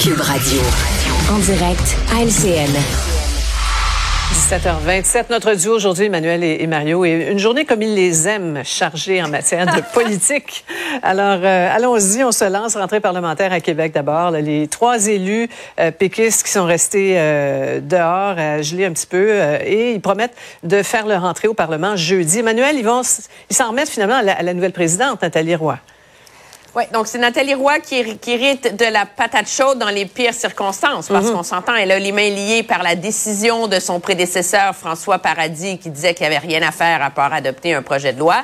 Cube Radio. En direct à LCN. 17h27. Notre duo aujourd'hui, Emmanuel et, Mario, et une journée comme ils les aiment, chargée en matière de politique. Alors, euh, allons-y, on se lance. Rentrée parlementaire à Québec d'abord. Les trois élus euh, péquistes qui sont restés euh, dehors à geler un petit peu et ils promettent de faire leur entrée au Parlement jeudi. Emmanuel, ils vont, ils s'en remettent finalement à la, à la nouvelle présidente, Nathalie Roy. Oui, donc c'est Nathalie Roy qui, qui, hérite de la patate chaude dans les pires circonstances, parce mhm. qu'on s'entend, elle a les mains liées par la décision de son prédécesseur François Paradis, qui disait qu'il n'y avait rien à faire à part adopter un projet de loi,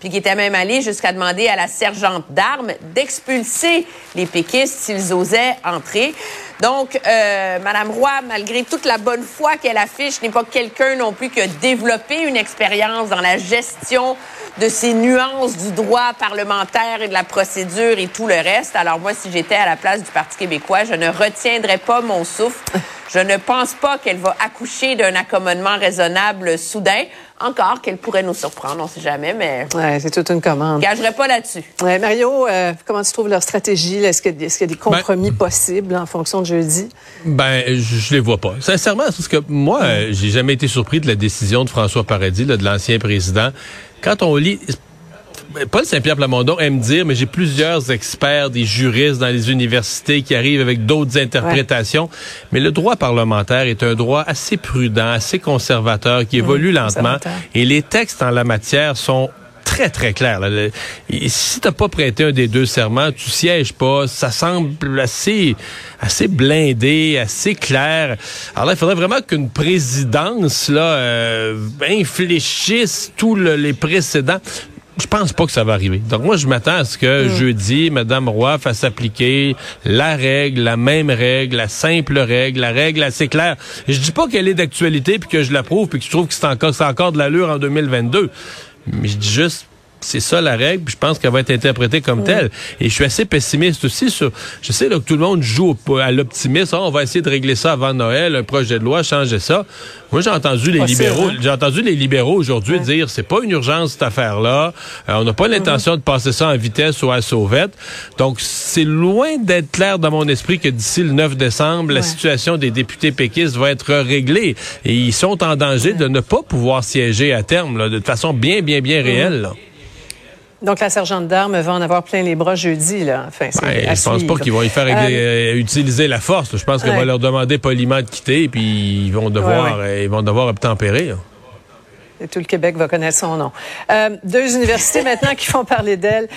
puis qui était même allé jusqu'à demander à la sergente d'armes d'expulser les péquistes s'ils osaient entrer. Donc, euh, Madame Roy, malgré toute la bonne foi qu'elle affiche, n'est pas quelqu'un non plus qui a développé une expérience dans la gestion de ces nuances du droit parlementaire et de la procédure et tout le reste. Alors moi, si j'étais à la place du Parti québécois, je ne retiendrais pas mon souffle. Je ne pense pas qu'elle va accoucher d'un accommodement raisonnable soudain. Encore qu'elle pourrait nous surprendre, on ne sait jamais, mais. Ouais, c'est toute une commande. Je gagerai pas là-dessus. Ouais, Mario, euh, comment tu trouves leur stratégie? Est-ce qu'il y, a des compromis ben, possibles en fonction de jeudi? Ben, je, ne les vois pas. Sincèrement, parce que moi, euh, j'ai jamais été surpris de la décision de François Paradis, de l'ancien président. Quand on lit, Paul Saint-Pierre Plamondon aime dire, mais j'ai plusieurs experts, des juristes dans les universités qui arrivent avec d'autres interprétations. Mais le droit parlementaire est un droit assez prudent, assez conservateur, qui évolue lentement. Et les textes en la matière sont très, très clairs. si t'as pas prêté un des deux serments, tu sièges pas. Ça semble assez, assez blindé, assez clair. Alors là, il faudrait vraiment qu'une présidence là euh, infléchisse tous les précédents je pense pas que ça va arriver. Donc moi, je m'attends à ce que mm. jeudi, Mme Roy fasse appliquer la règle, la même règle, la simple règle, la règle assez claire. Je dis pas qu'elle est d'actualité puis que je l'approuve puis que je trouve que c'est encore, c'est encore de l'allure en 2022. Mais je dis juste, c'est ça la règle, puis je pense qu'elle va être interprétée comme telle. Et je suis assez pessimiste aussi sur. Je sais là, que tout le monde joue à l'optimisme. Ah, on va essayer de régler ça avant Noël, un projet de loi, changer ça. Moi, j'ai entendu les libéraux. Hein? J'ai entendu les libéraux aujourd'hui dire c'est pas une urgence cette affaire-là. Euh, on n'a pas l'intention de passer ça en vitesse ou à sauvette. Donc, c'est loin d'être clair dans mon esprit que d'ici le 9 décembre, la situation des députés péquistes va être réglée. Et ils sont en danger de ne pas pouvoir siéger à terme, là, de façon bien, bien, bien réelle. Là. Donc, la sergente d'armes va en avoir plein les bras jeudi, là. Enfin, ouais, je pense pas qu'ils vont y faire euh, euh, utiliser la force. Je pense qu'on va leur demander poliment de quitter, puis ils vont devoir, euh, ils vont devoir obtempérer. Et tout le Québec va connaître son nom. deux universités maintenant qui font parler d'elle.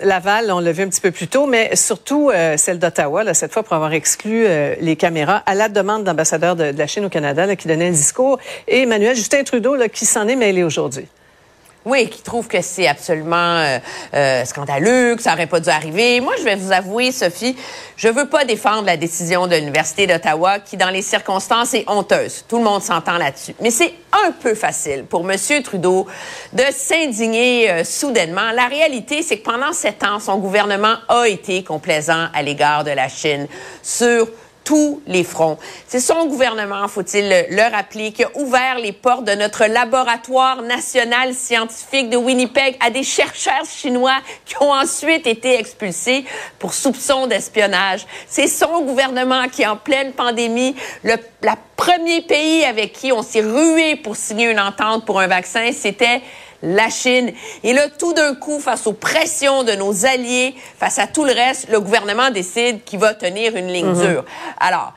Laval, on l'a vu un petit peu plus tôt, mais surtout celle d'Ottawa, cette fois pour avoir exclu les caméras à la demande d'ambassadeur de, la Chine au Canada là, qui donnait un discours. Et Emmanuel Justin Trudeau là, qui s'en est mêlé aujourd'hui. Oui, qui trouve que c'est absolument euh, euh, scandaleux, que ça aurait pas dû arriver. Moi, je vais vous avouer, Sophie, je veux pas défendre la décision de l'Université d'Ottawa qui, dans les circonstances, est honteuse. Tout le monde s'entend là-dessus. Mais c'est un peu facile pour M. Trudeau de s'indigner euh, soudainement. La réalité, c'est que pendant sept ans, son gouvernement a été complaisant à l'égard de la Chine sur tous les fronts. C'est son gouvernement, faut-il le rappeler, qui a ouvert les portes de notre laboratoire national scientifique de Winnipeg à des chercheurs chinois qui ont ensuite été expulsés pour soupçon d'espionnage. C'est son gouvernement qui, en pleine pandémie, le premier pays avec qui on s'est rué pour signer une entente pour un vaccin, c'était la Chine. Et là, tout d'un coup, face aux pressions de nos alliés, face à tout le reste, le gouvernement décide qu'il va tenir une ligne mhm. dure. Alors,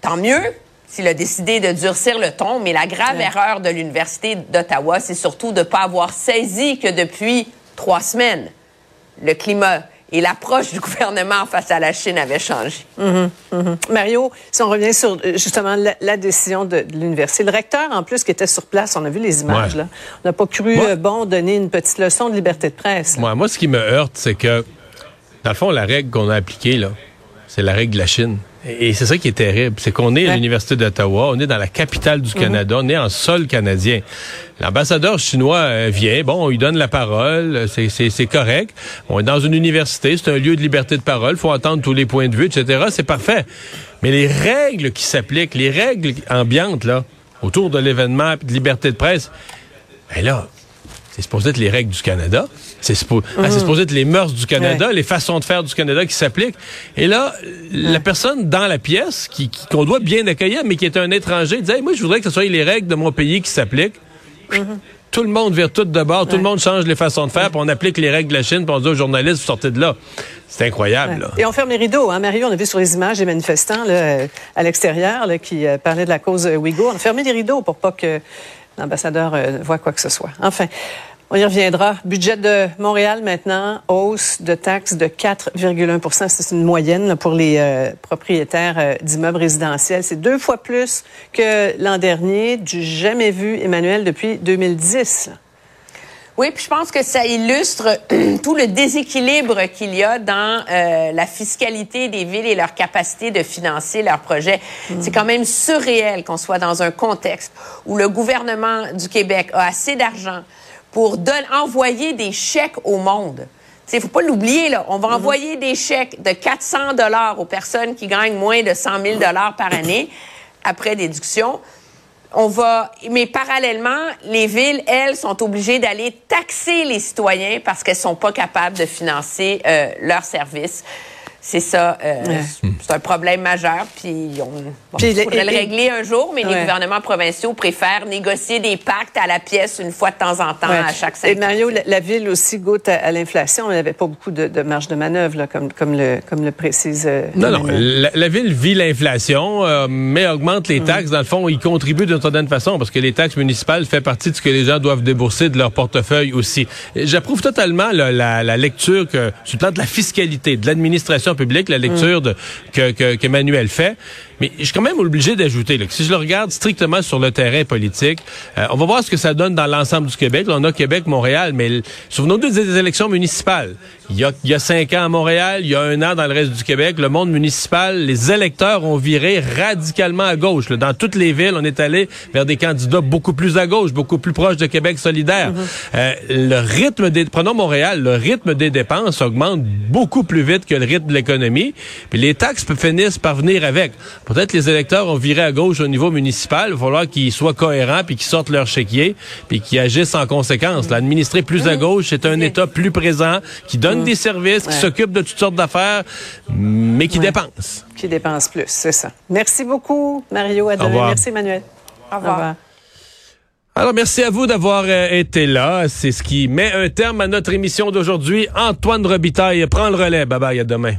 tant mieux s'il a décidé de durcir le ton, mais la grave erreur de l'Université d'Ottawa, c'est surtout de ne pas avoir saisi que depuis trois semaines, le climat et l'approche du gouvernement face à la Chine avait changé. Mhm, mhm. Mario, si on revient sur euh, justement la, décision de, l'université, le recteur en plus qui était sur place, on a vu les images là, on n'a pas cru euh, bon donner une petite leçon de liberté de presse. Moi, moi, ce qui me heurte, c'est que dans le fond, la règle qu'on a appliquée là, c'est la règle de la Chine. Et c'est ça qui est terrible, c'est qu'on est à l'Université d'Ottawa, on est dans la capitale du mhm. Canada, on est en sol canadien. L'ambassadeur chinois euh, vient, bon, on lui donne la parole, c'est correct. On est dans une université, c'est un lieu de liberté de parole, faut entendre tous les points de vue, etc. C'est parfait. Mais les règles qui s'appliquent, les règles ambiantes, là, autour de l'événement, de liberté de presse, ben là, c'est supposé être les règles du Canada. C'est supposé, ah, c'est supposé être les mœurs du Canada, les façons de faire du Canada qui s'appliquent. Et là, la personne dans la pièce, qui, qu'on doit bien accueillir, mais qui est un étranger, disait, Hey, moi, je voudrais que ce soit les règles de mon pays qui s'appliquent. Tout le monde vire tout de bord, tout le monde change les façons de faire, puis on applique les règles de la Chine, puis on dit aux journalistes, vous sortez de là. C'est incroyable, là. Et on ferme les rideaux. Hein. Mario, on a vu sur les images des manifestants là, à l'extérieur qui euh, parlaient de la cause euh, ouïghour. On a fermé les rideaux pour pas que l'ambassadeur euh, voit quoi que ce soit. Enfin, on y reviendra. Budget de Montréal maintenant, hausse de taxes de 4,1% C'est une moyenne pour les euh, propriétaires euh, d'immeubles résidentiels. C'est deux fois plus que l'an dernier, du jamais vu, Emmanuel, depuis 2010. Oui, puis je pense que ça illustre tout le déséquilibre qu'il y a dans euh, la fiscalité des villes et leur capacité de financer leurs projets. C'est quand même surréel qu'on soit dans un contexte où le gouvernement du Québec a assez d'argent pour don- envoyer des chèques au monde. Il faut pas l'oublier, là. On va envoyer des chèques de 400 dollars aux personnes qui gagnent moins de 100 000 dollars par année après déduction on va, mais parallèlement, les villes, elles, sont obligées d'aller taxer les citoyens parce qu'elles sont pas capables de financer euh, leurs services. C'est ça, euh, c'est un problème majeur, puis on bon, Puis faudrait le et- régler un jour, mais les gouvernements provinciaux préfèrent négocier des pactes à la pièce une fois de temps en temps Ouais. à chaque Et cinq ans. Mario, la, la ville aussi goûte à, à l'inflation. Elle n'avait pas beaucoup de, de marge de manœuvre, là, comme, comme, le, comme le précise. euh, Non, non. La, la ville vit l'inflation, euh, mais augmente Mm. les taxes. Dans le fond, il contribue d'une certaine façon parce que les taxes municipales fait partie de ce que les gens doivent débourser de leur portefeuille aussi. Et J'approuve totalement là, la, la lecture que, sur le plan de la fiscalité, de l'administration publique, la lecture que, que, qu'Emmanuel fait. Mais je suis quand même obligé d'ajouter que si je le regarde strictement sur le terrain politique, euh, on va voir ce que ça donne dans l'ensemble du Québec. On a Québec, Montréal, mais souvenons-nous des élections municipales. Il y, a, il y a cinq ans à Montréal, il y a un an dans le reste du Québec, le monde municipal, les électeurs ont viré radicalement à gauche. Dans toutes les villes, on est allé vers des candidats beaucoup plus à gauche, beaucoup plus proches de Québec solidaire. Euh, le rythme des, prenons Montréal, le rythme des dépenses augmente beaucoup plus vite que le rythme de l'économie. Puis les taxes finissent par venir avec. Peut-être les électeurs ont viré à gauche au niveau municipal. Il va falloir qu'ils soient cohérents puis qu'ils sortent leur chéquier puis qu'ils agissent en conséquence. L'administrer plus à gauche, c'est un État plus présent qui donne des services, qui Ouais. s'occupe de toutes sortes d'affaires, mais qui dépense. Qui dépense plus, c'est ça. Merci beaucoup, Mario. À demain. Merci, Emmanuel. Au revoir. Alors, merci à vous d'avoir euh, été là. C'est ce qui met un terme à notre émission d'aujourd'hui. Antoine Robitaille prend le relais. Bye bye, à demain.